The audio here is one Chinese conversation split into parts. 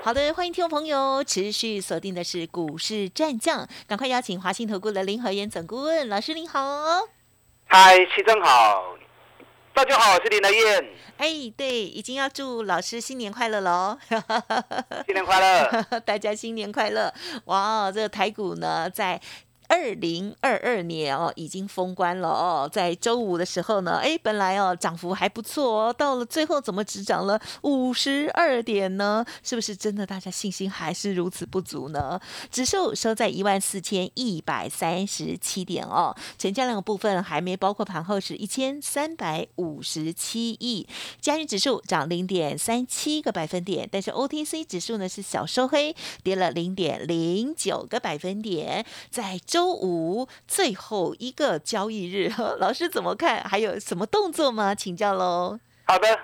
好的，欢迎听众朋友持续锁定的是股市战将，赶快邀请华信投顾的林和燕总顾问老师您好。嗨，齐正好，大家好，我是林和燕。哎，对，已经要祝老师新年快乐喽！新年快乐，大家新年快乐！哇，这个台股呢，在。二零二二年哦，已经封关了哦，在周五的时候呢，哎，本来哦涨幅还不错哦，到了最后怎么只涨了五十二点呢？是不是真的大家信心还是如此不足呢？指数收在一万四千一百三十七点哦，成交量的部分还没包括盘后是一千三百五十七亿，加权指数涨零点三七个百分点，但是 OTC 指数呢是小收黑，跌了零点零九个百分点，在周。周五最后一个交易日，老师怎么看？还有什么动作吗？请教喽。好的，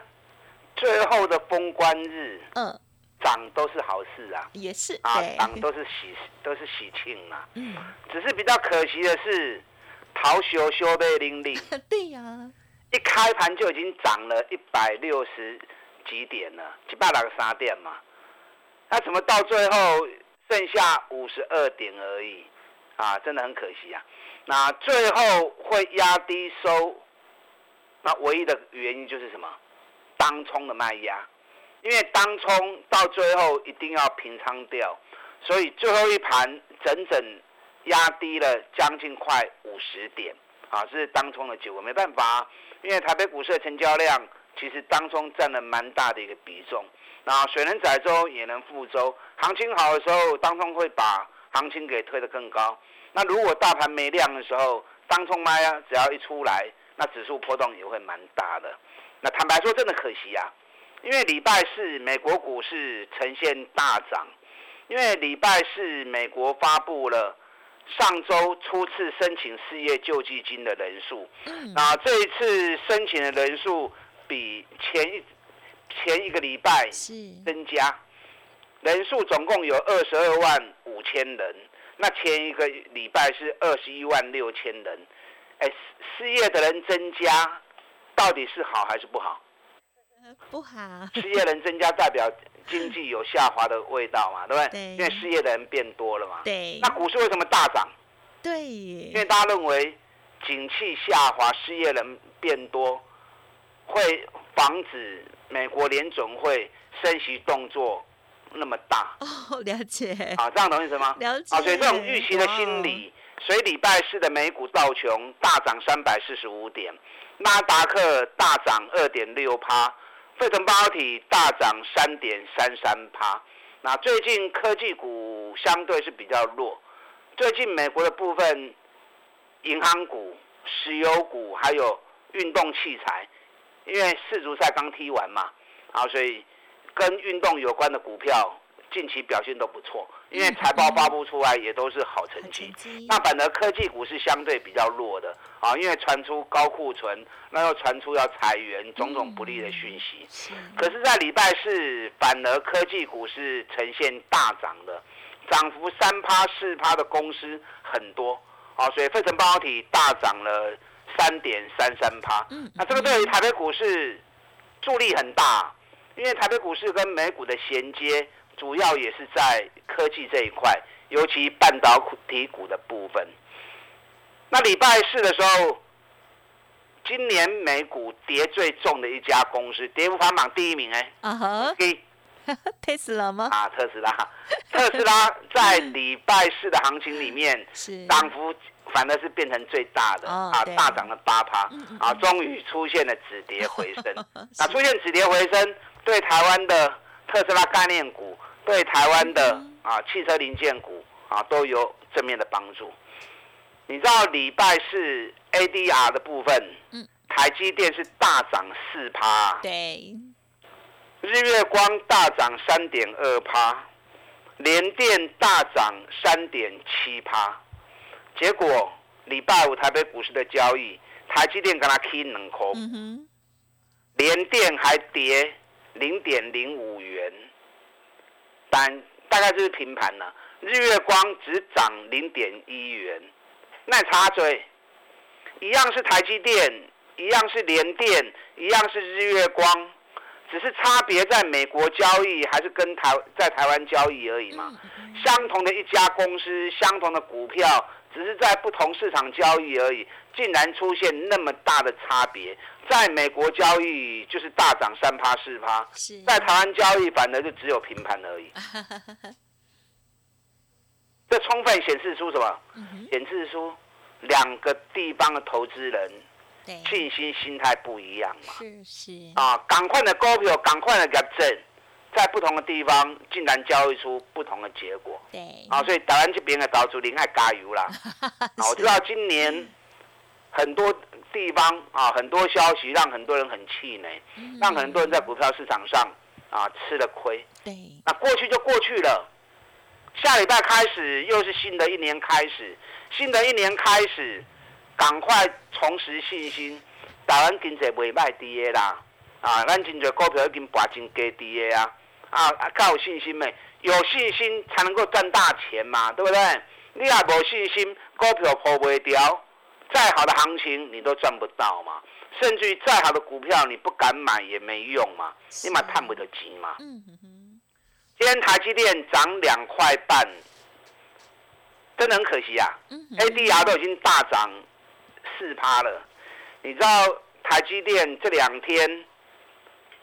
最后的封关日，嗯，涨都是好事啊，也是啊，涨都是喜都是喜庆嘛。嗯，只是比较可惜的是，逃修修被零零。对呀，一开盘就已经涨了一百六十几点了，七八个三点嘛。那怎么到最后剩下五十二点而已？啊，真的很可惜啊！那最后会压低收，那唯一的原因就是什么？当冲的卖压，因为当冲到最后一定要平仓掉，所以最后一盘整整压低了将近快五十点啊！这是当冲的结果，没办法，因为台北股市的成交量其实当中占了蛮大的一个比重。那水能载舟也能覆舟，行情好的时候，当中会把。行情给推得更高，那如果大盘没量的时候，当冲卖啊，只要一出来，那指数波动也会蛮大的。那坦白说，真的可惜啊，因为礼拜四美国股市呈现大涨，因为礼拜四美国发布了上周初次申请失业救济金的人数，那这一次申请的人数比前一前一个礼拜增加。人数总共有二十二万五千人，那前一个礼拜是二十一万六千人，哎，失业的人增加，到底是好还是不好？不好。失业人增加代表经济有下滑的味道嘛，对不对？因为失业的人变多了嘛。对。那股市为什么大涨？对。因为大家认为景气下滑，失业人变多，会防止美国联总会升息动作。那么大哦，了解啊，这样懂意思吗？了解啊，所以这种预期的心理，所以礼拜四的美股道琼大涨三百四十五点，纳达克大涨二点六趴，费城半导体大涨三点三三趴。那最近科技股相对是比较弱，最近美国的部分银行股、石油股还有运动器材，因为世足赛刚踢完嘛，啊，所以。跟运动有关的股票近期表现都不错，因为财报发布出来也都是好成绩。那反而科技股是相对比较弱的啊，因为传出高库存，那又传出要裁员，种种不利的讯息。可是，在礼拜四，反而科技股是呈现大涨的，涨幅三趴四趴的公司很多啊，所以费城半导体大涨了三点三三趴。那这个对于台北股市助力很大。因为台北股市跟美股的衔接，主要也是在科技这一块，尤其半导体股的部分。那礼拜四的时候，今年美股跌最重的一家公司，跌幅排行榜第一名哎，啊哈，特斯拉吗？啊，特斯拉，特斯拉在礼拜四的行情里面，是涨幅反而是变成最大的啊，大涨了八趴啊，终于出现了止跌回升。那出现止跌回升。对台湾的特斯拉概念股，对台湾的啊汽车零件股啊都有正面的帮助。你知道礼拜四 ADR 的部分，嗯，台积电是大涨四趴，对，日月光大涨三点二趴，联电大涨三点七趴，结果礼拜五台北股市的交易，台积电跟它 K 两块，嗯哼，联电还跌零点零五元，但大概就是平盘了。日月光只涨零点一元，那插嘴，一样是台积电，一样是联电，一样是日月光，只是差别在美国交易还是跟台在台湾交易而已嘛。相同的一家公司，相同的股票，只是在不同市场交易而已，竟然出现那么大的差别。在美国交易就是大涨三趴四趴，在台湾交易反而就只有平盘而已。这充分显示出什么？显示出两个地方的投资人，信心心态不一样嘛。是是，啊，赶快的股票，赶快的验证，在不同的地方竟然交易出不同的结果。对，啊，所以台湾这边的岛主林爱加油啦！啊，我知道今年很多地方啊，很多消息让很多人很气馁，嗯让很多人在股票市场上啊吃了亏。对，那过去就过去了，下礼拜开始又是新的一年开始，新的一年开始，赶快重拾信心。台湾经济袂歹低的啦，啊，咱真侪股票已经拔真低低的啊，啊，啊，较有信心没？有信心才能够赚大钱嘛，对不对？你也无信心，股票破不掉，再好的行情你都赚不到嘛。甚至于再好的股票你不敢买也没用嘛，你嘛探不得钱嘛。嗯哼哼，今天台积电涨两块半，真的很可惜啊嗯！ADR 都已经大涨四趴了。你知道台积电这两天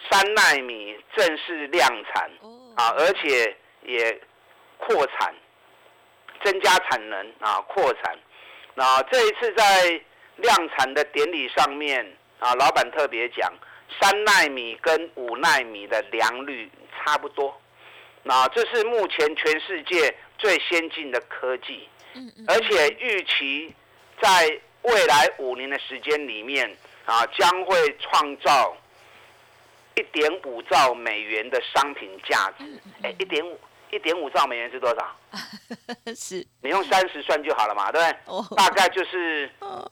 三纳米正式量产哦，啊，而且也扩产，增加产能啊，扩产。那这一次在量产的典礼上面啊，老板特别讲，三纳米跟五纳米的良率差不多。那这是目前全世界最先进的科技，而且预期在未来五年的时间里面啊，将会创造一点五兆美元的商品价值。哎，一点五一点五兆美元是多少？是你用三十算就好了嘛，对不对？哦，大概就是哦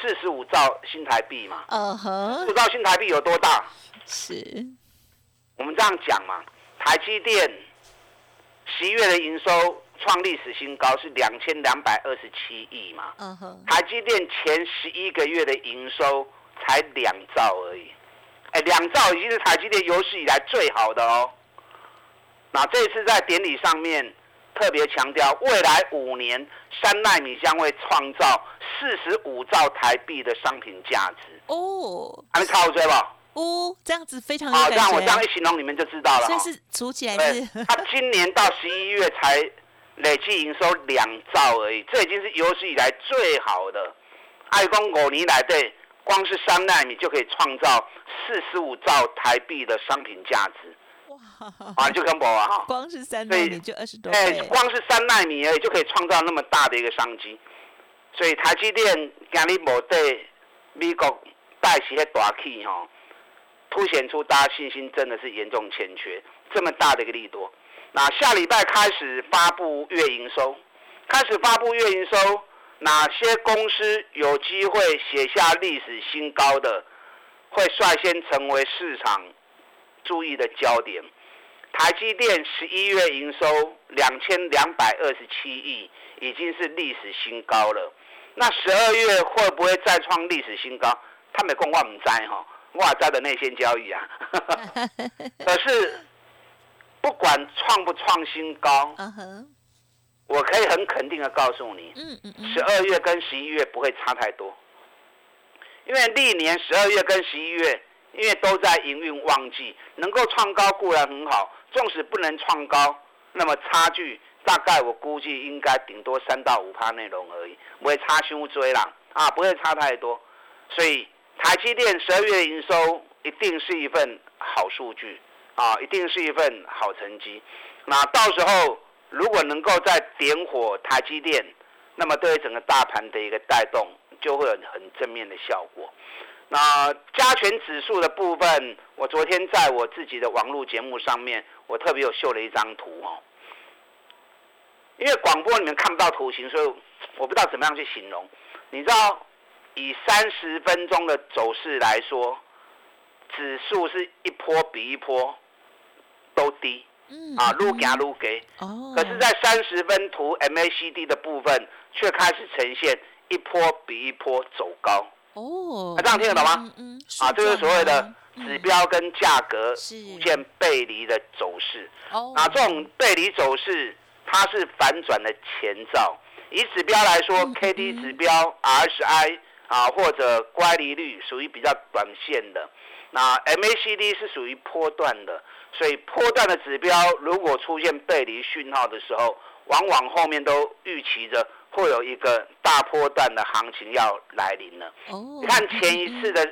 四十五兆新台币嘛。嗯哼不，知道新台币有多大？是，我们这样讲嘛，台积电十一月的营收创历史新高，是两千两百二十七亿嘛。嗯哼，台积电前十一个月的营收才两兆而已，哎，两兆已经是台积电有史以来最好的哦。那这次在典礼上面特别强调，未来五年三纳米将会创造四十五兆台币的商品价值，哦，还没靠追吧？哦，这样子非常有好，感这样我这样，一形容你们就知道了哈。所以是除起来是，他今年到十一月才累计营收两兆而已，这已经是有史以来最好的。爱公五年来对，光是三纳米就可以创造四十五兆台币的商品价值，哇，啊，就跟我啊哈，光是三纳米就二十多哎，倍，光是三纳米而已就可以创造那么大的一个商机，所以台积电今日无对美国带起迄大气吼，凸显出大家信心真的是严重欠缺，这么大的一个利多。那下礼拜开始发布月营收，开始发布月营收，哪些公司有机会写下历史新高的，会率先成为市场注意的焦点。台积电十一月营收两千两百二十七亿，已经是历史新高了。那十二月会不会再创历史新高？他们讲我唔知哈，我也知的内线交易啊。可是不管创不创新高，我可以很肯定的告诉你，嗯嗯嗯。十，二月跟十一月不会差太多，因为历年十二月跟十一月，因为都在营运旺季，能够创高固然很好，纵使不能创高，那么差距大概我估计应该顶多三到五趴内容而已，不会差胸追啦，啊，不会差太多，所以台积电十二月营收一定是一份好数据啊，一定是一份好成绩，那到时候。如果能够再点火台积电，那么对于整个大盘的一个带动，就会有很正面的效果。那加权指数的部分，我昨天在我自己的网络节目上面，我特别有秀了一张图哦。因为广播你们看不到图形，所以我不知道怎么样去形容。你知道，以三十分钟的走势来说，指数是一波比一波都低，嗯啊，撸行撸给。哦，可是，在三十分图 MACD 的部分，却开始呈现一波比一波走高。哦，啊这样听得懂吗嗯嗯，啊，这是所谓的嗯指标跟价格是逐渐背离的走势。哦，啊，这种背离走势，它是反转的前兆。以指标来说嗯，K D 指标、RSI 啊，或者乖离率属于比较短线的。那 M A C D 是属于波段的，所以波段的指标如果出现背离讯号的时候，往往后面都预期着会有一个大波段的行情要来临了。哦，你看前一次的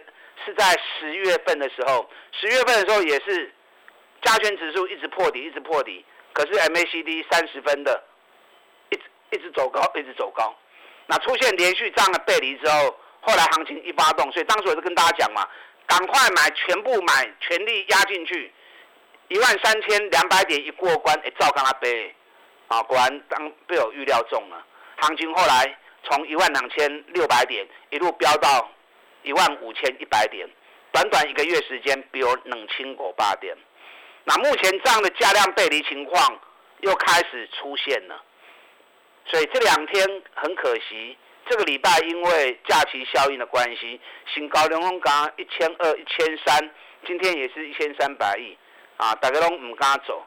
是在十月份的时候，十月份的时候也是加权指数一直破底，一直破底，可是 MACD 三十分的，一直一直走高，一直走高。那出现连续这样的背离之后，后来行情一发动，所以当时我就跟大家讲嘛，赶快买，全部买，全力压进去，一万三千两百点一过关，哎，照跟他背，啊，果然当被我预料中了。行情后来从一万两千六百点一路飙到一万五千一百点，短短一个月时间，比我冷清过八点。那目前这样的价量背离情况又开始出现了，所以这两天很可惜，这个礼拜因为假期效应的关系，新高连峰港一千二、一千三，今天也是一千三百亿啊，大家都唔敢走。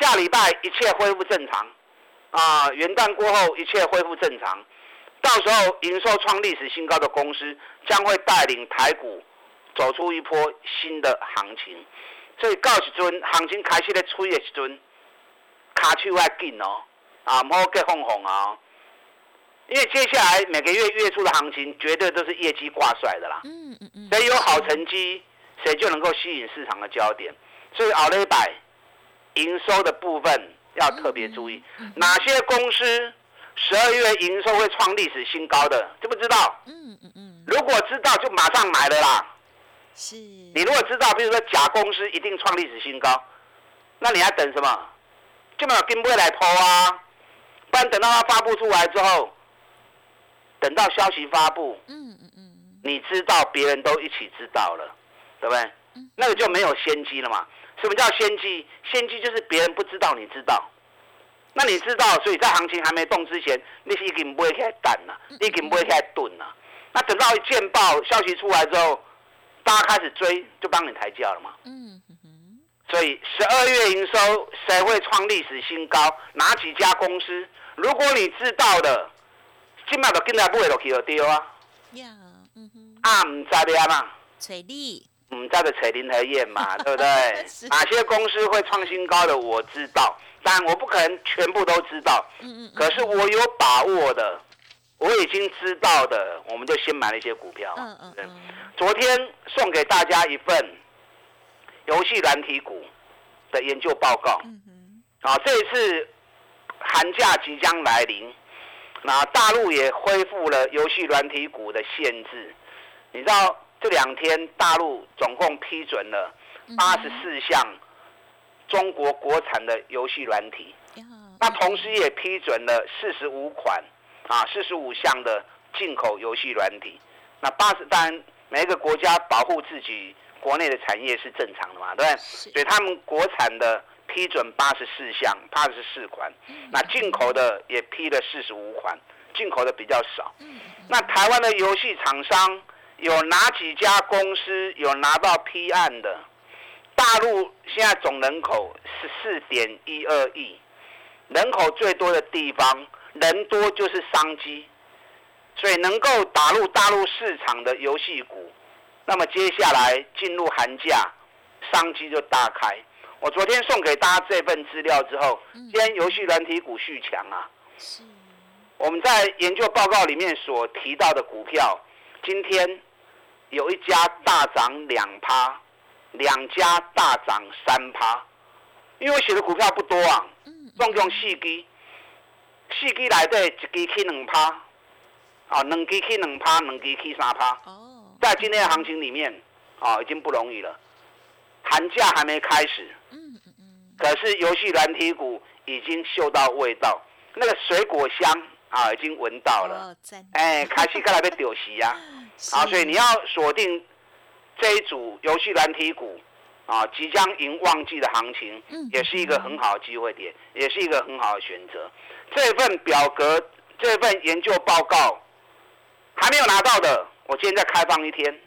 下礼拜一切恢复正常啊，元旦过后一切恢复正常，到时候营收创历史新高的公司将会带领台股走出一波新的行情。所以到时阵行情开始咧吹的时阵，卡手要紧哦，啊，唔好给哄哄啊。因为接下来每个月月初的行情绝对都是业绩挂帅的啦。嗯嗯嗯，谁有好成绩，谁就能够吸引市场的焦点。所以奥雷百营收的部分要特别注意，哪些公司十二月营收会创历史新高的，知不知道？嗯嗯嗯，如果知道，就马上买了啦。是，你如果知道，比如说甲公司一定创历史新高，那你还等什么？就没有跟未来抛啊，不然等到它发布出来之后，等到消息发布，嗯嗯嗯，你知道，别人都一起知道了，对不对？那个就没有先机了嘛。什么叫先机？先机就是别人不知道，你知道。那你知道，所以在行情还没动之前，你是已经不会开始等了，你已经不会开始蹲了。那等到一见报消息出来之后，大家开始追，就帮你抬价了嘛。嗯所以十二月营收谁会创历史新高？哪几家公司？如果你知道的，今麦就跟来买落去就对啊。呀，嗯哼，啊，唔知的嘛。水利，嗯，在的垂林和燕嘛，对不对？哪些公司会创新高的我知道，但我不可能全部都知道。嗯嗯可是我有把握的，我已经知道的，我们就先买了一些股票。嗯嗯嗯，昨天送给大家一份游戏软体股的研究报告。嗯哼，啊，这一次寒假即将来临，那大陆也恢复了游戏软体股的限制。你知道这两天大陆总共批准了八十四项中国国产的游戏软体，那同时也批准了四十五款啊四十五项的进口游戏软体。那八十当然每一个国家保护自己国内的产业是正常的嘛，对不对？所以他们国产的批准八十四项，八十四款，那进口的也批了四十五款，进口的比较少。那台湾的游戏厂商有哪几家公司有拿到批案的？大陆现在总人口十四点一二亿，人口最多的地方，人多就是商机，所以能够打入大陆市场的游戏股，那么接下来进入寒假，商机就大开。我昨天送给大家这份资料之后，今天游戏软体股续强啊。是，我们在研究报告里面所提到的股票，今天有一家大涨两趴，两家大涨三趴。因为我写的股票不多啊，嗯总共四支，四支内底一支起两趴，啊，两支起两趴，两支起三趴。哦，在今天的行情里面，啊，已经不容易了。寒假还没开始，嗯嗯嗯，可是游戏软体股已经嗅到味道，那个水果香啊，已经闻到了，哎，开始刚来被丢席呀，啊，所以你要锁定这一组游戏蓝体股啊，即将迎旺季的行情，嗯也是一个很好的机会点，也是一个很好的选择。这份表格，这份研究报告还没有拿到的，我今天再开放一天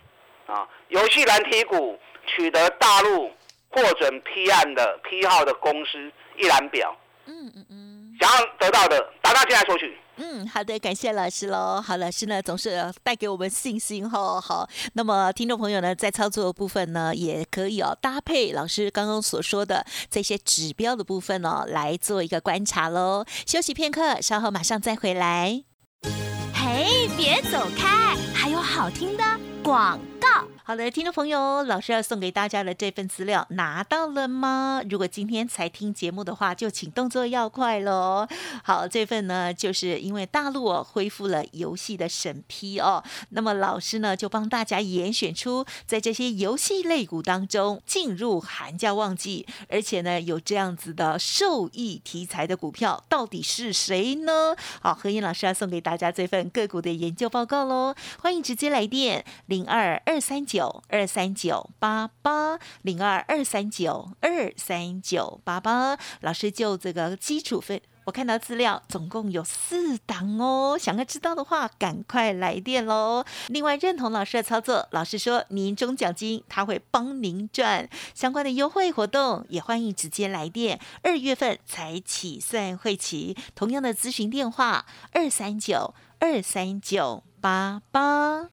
啊，游戏蓝体股取得大陆获准批案的批号的公司一览表，嗯嗯嗯。想要得到的，打到进来索取。嗯，好的，感谢老师喽。好，老师呢总是带给我们信心哈。好，那么听众朋友呢，在操作的部分呢，也可以哦搭配老师刚刚所说的这些指标的部分哦，来做一个观察喽。休息片刻，稍后马上再回来。嘿，别走开，还有好听的广告。好的，听众朋友，老师要送给大家的这份资料拿到了吗？如果今天才听节目的话，就请动作要快喽。好，这份呢，就是因为大陆恢复了游戏的审批哦，那么老师呢就帮大家严选出在这些游戏类股当中进入寒假旺季，而且呢有这样子的受益题材的股票，到底是谁呢？好，何燕老师要送给大家这份个股的研究报告喽，欢迎直接来电零二二三九二三九八八零二二三九二三九八八，老师就这个基础分。我看到资料总共有四档哦，想要知道的话，赶快来电喽。另外，认同老师的操作，老师说年终奖金他会帮您赚相关的优惠活动，也欢迎直接来电。二月份才起算会期，同样的咨询电话二三九二三九八八。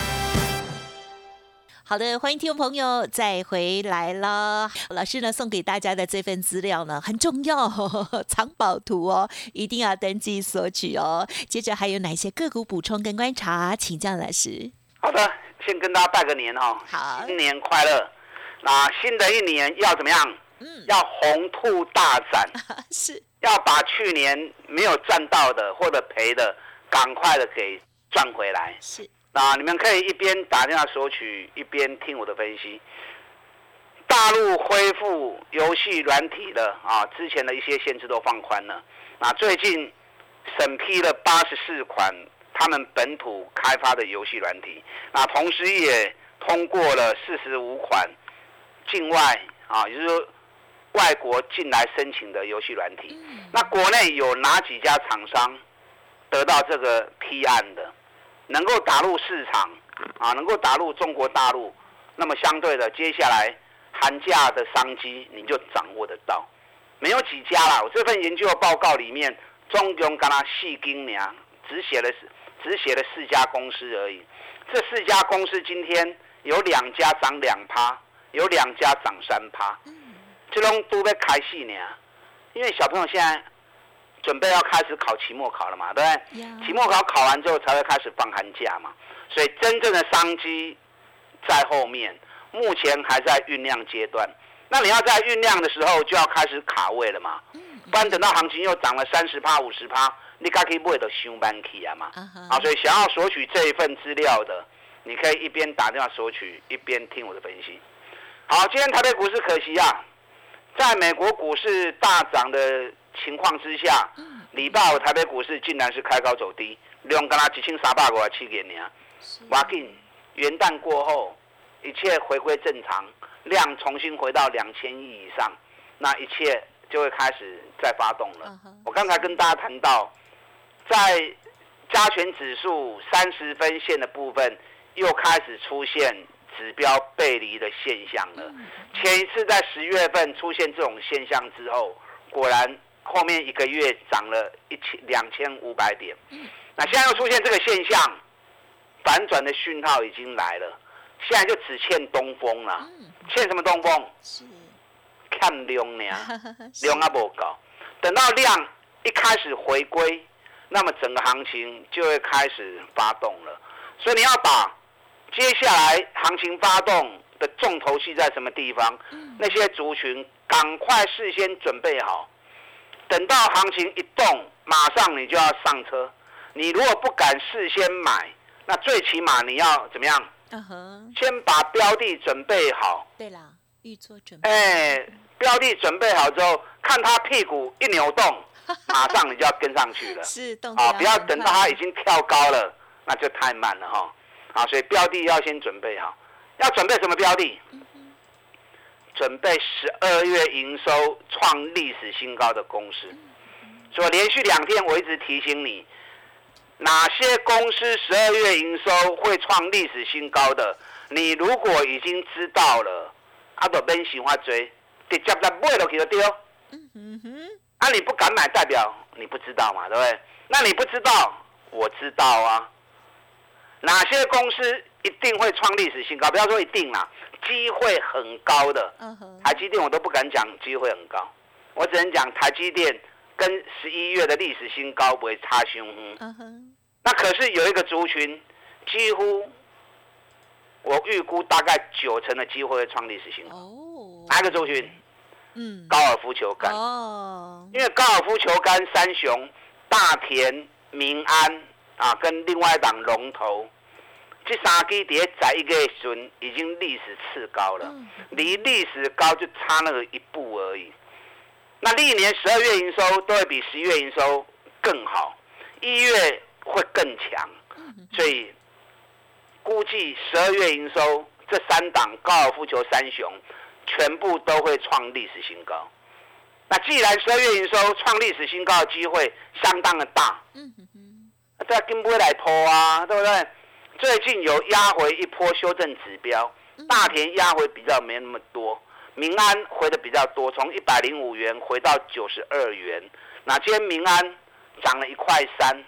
好的，欢迎听众朋友再回来了。老师呢送给大家的这份资料呢很重要、哦，藏宝图哦，一定要登记索取哦。接着还有哪些个股补充跟观察，请教老师。好的，先跟大家拜个年哈、好新年快乐。那新的一年要怎么样？嗯，要红兔大展，是要把去年没有赚到的或者赔的，赶快的给赚回来。是，那你们可以一边打电话索取，一边听我的分析。大陆恢复游戏软体的啊，之前的一些限制都放宽了。那最近审批了八十四款他们本土开发的游戏软体，那同时也通过了四十五款境外啊，也就是说外国进来申请的游戏软体。那国内有哪几家厂商得到这个批案的？能够打入市场啊，能够打入中国大陆，那么相对的，接下来寒假的商机你就掌握得到。没有几家啦，我这份研究报告里面，中共跟他细精娘，只写了只写了四家公司而已。这四家公司今天有两家涨两趴，有两家涨三趴，这种都在开戏呢。因为小朋友现在准备要开始考期末考了嘛，对不对？呀期末考考完之后才会开始放寒假嘛，所以真正的商机在后面，目前还在酝酿阶段。那你要在酝酿的时候就要开始卡位了嘛，不然等到行情又涨了三十趴、五十趴，你该可以买到上班去啊嘛。啊哈啊，所以想要索取这一份资料的，你可以一边打电话索取，一边听我的分析。好，今天台北股市可惜啊，在美国股市大涨的情况之下，礼拜五台北股市竟然是开高走低，量跟它几千三百五十七点呢。哇紧，元旦过后，一切回归正常，量重新回到两千亿以上，那一切就会开始再发动了。我刚才跟大家谈到，在加权指数三十分线的部分，又开始出现指标背离的现象了。前一次在十月份出现这种现象之后，果然后面一个月涨了一千两千五百点。那现在又出现这个现象，反转的讯号已经来了，现在就只欠东风了。欠什么东风？是，看量呢，量啊不高。等到量一开始回归，那么整个行情就会开始发动了。所以你要把接下来行情发动的重头戏在什么地方？那些族群赶快事先准备好，等到行情一动，马上你就要上车。你如果不敢事先买，那最起码你要怎么样？嗯哼，先把标的准备好。对啦，预做准备。哎，标的准备好之后，看他屁股一扭动，马上你就要跟上去了。是动啊，不要等到它已经跳高了，那就太慢了哈。啊，所以标的要先准备好。要准备什么标的？准备十二月营收创历史新高的公司。所以连续两天我一直提醒你。哪些公司十二月营收会创历史新高？的你如果已经知道了，阿都免喜欢追，直接在买落去就丢。嗯哼，啊你不敢买，代表你不知道嘛，对不对？那你不知道，我知道啊。哪些公司一定会创历史新高？不要说一定啦，机会很高的。台积电我都不敢讲机会很高，我只能讲台积电。跟十一月的历史新高不会差凶。嗯那可是有一个族群，几乎我预估大概九成的机会会创历史新高。哦。哪个族群？嗯。高尔夫球杆。哦。因为高尔夫球杆三雄大田、民安啊，跟另外一档龙头，这三基碟在一个旬已经历史次高了，离历史高就差那个一步而已。那历年十二月营收都会比十一月营收更好，一月会更强，所以估计十二月营收这三档高尔夫球三雄全部都会创历史新高。那既然十二月营收创历史新高的机会相当的大，嗯，这跟不会来拖啊，对不对？最近有压回一波修正指标，大田压回比较没那么多。民安回的比较多，从一百零五元回到九十二元。那今天民安涨了一块三，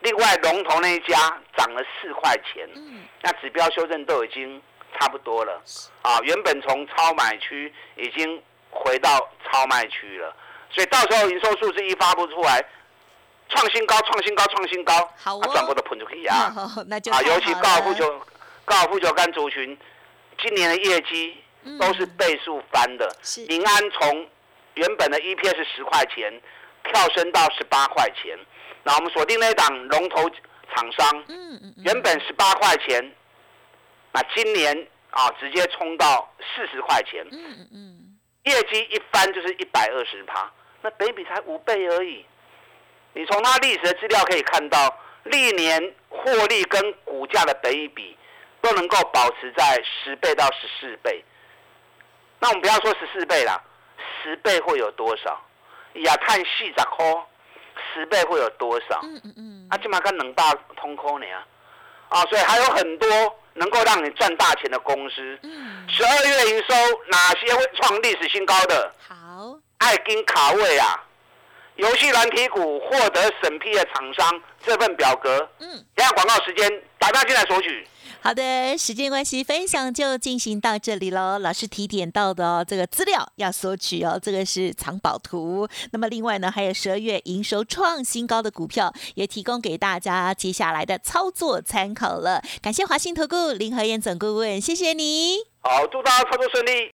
另外龙头那一家涨了四块钱。嗯，那指标修正都已经差不多了。啊，原本从超买区已经回到超卖区了，所以到时候营收数字一发布出来，创新高，创新高，创新高，好哦，全部都喷出去啊！那就啊，尤其高尔夫球、高尔夫球杆族群今年的业绩。都是倍数翻的。民安从原本的 EPS 十块钱跳升到十八块钱，那我们锁定那档龙头厂商，原本十八块钱，那今年啊直接冲到四十块钱，业绩一翻就是一百二十趴，那北比才五倍而已。你从它历史的资料可以看到，历年获利跟股价的比一比都能够保持在十倍到十四倍。那我们不要说十四倍啦，十倍会有多少？亚碳细十块，十倍会有多少？嗯嗯嗯。啊，起码跟能大通科呢啊，啊，所以还有很多能够让你赚大钱的公司。嗯。十二月营收哪些会创历史新高？的好，爱金卡位啊，游戏软体股获得审批的厂商这份表格。嗯。等下广告时间，打电进来索取。好的，时间关系，分享就进行到这里喽。老师提点到的哦，这个资料要索取哦，这个是藏宝图。那么另外呢，还有十二月营收创新高的股票，也提供给大家接下来的操作参考了。感谢华信投顾林和燕总顾问，谢谢你。好，祝大家操作顺利。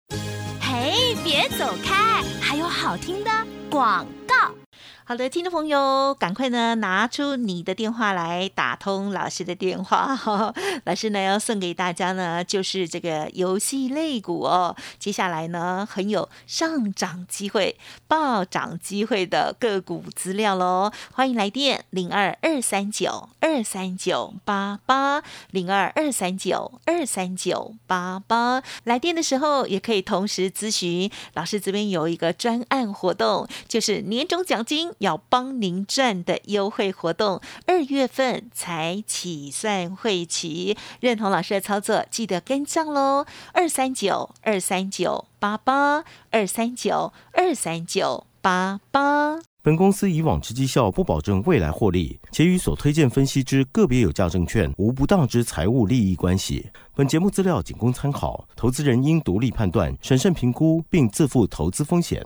嘿，别走开，还有好听的广告。好的，听众朋友，赶快呢拿出你的电话来打通老师的电话。老师呢要送给大家呢，就是这个游戏类股哦。接下来呢，很有上涨机会、暴涨机会的个股资料喽。欢迎来电零二二三九二三九八八零二二三九二三九八八。来电的时候也可以同时咨询老师这边有一个专案活动，就是年终奖金。要帮您赚的优惠活动，二月份才起算会期，认同老师的操作，记得跟上喽。二三九二三九八八二三九二三九八八。本公司以往之绩效不保证未来获利，且与所推荐分析之个别有价证券无不当之财务利益关系。本节目资料仅供参考，投资人应独立判断、审慎评估，并自负投资风险。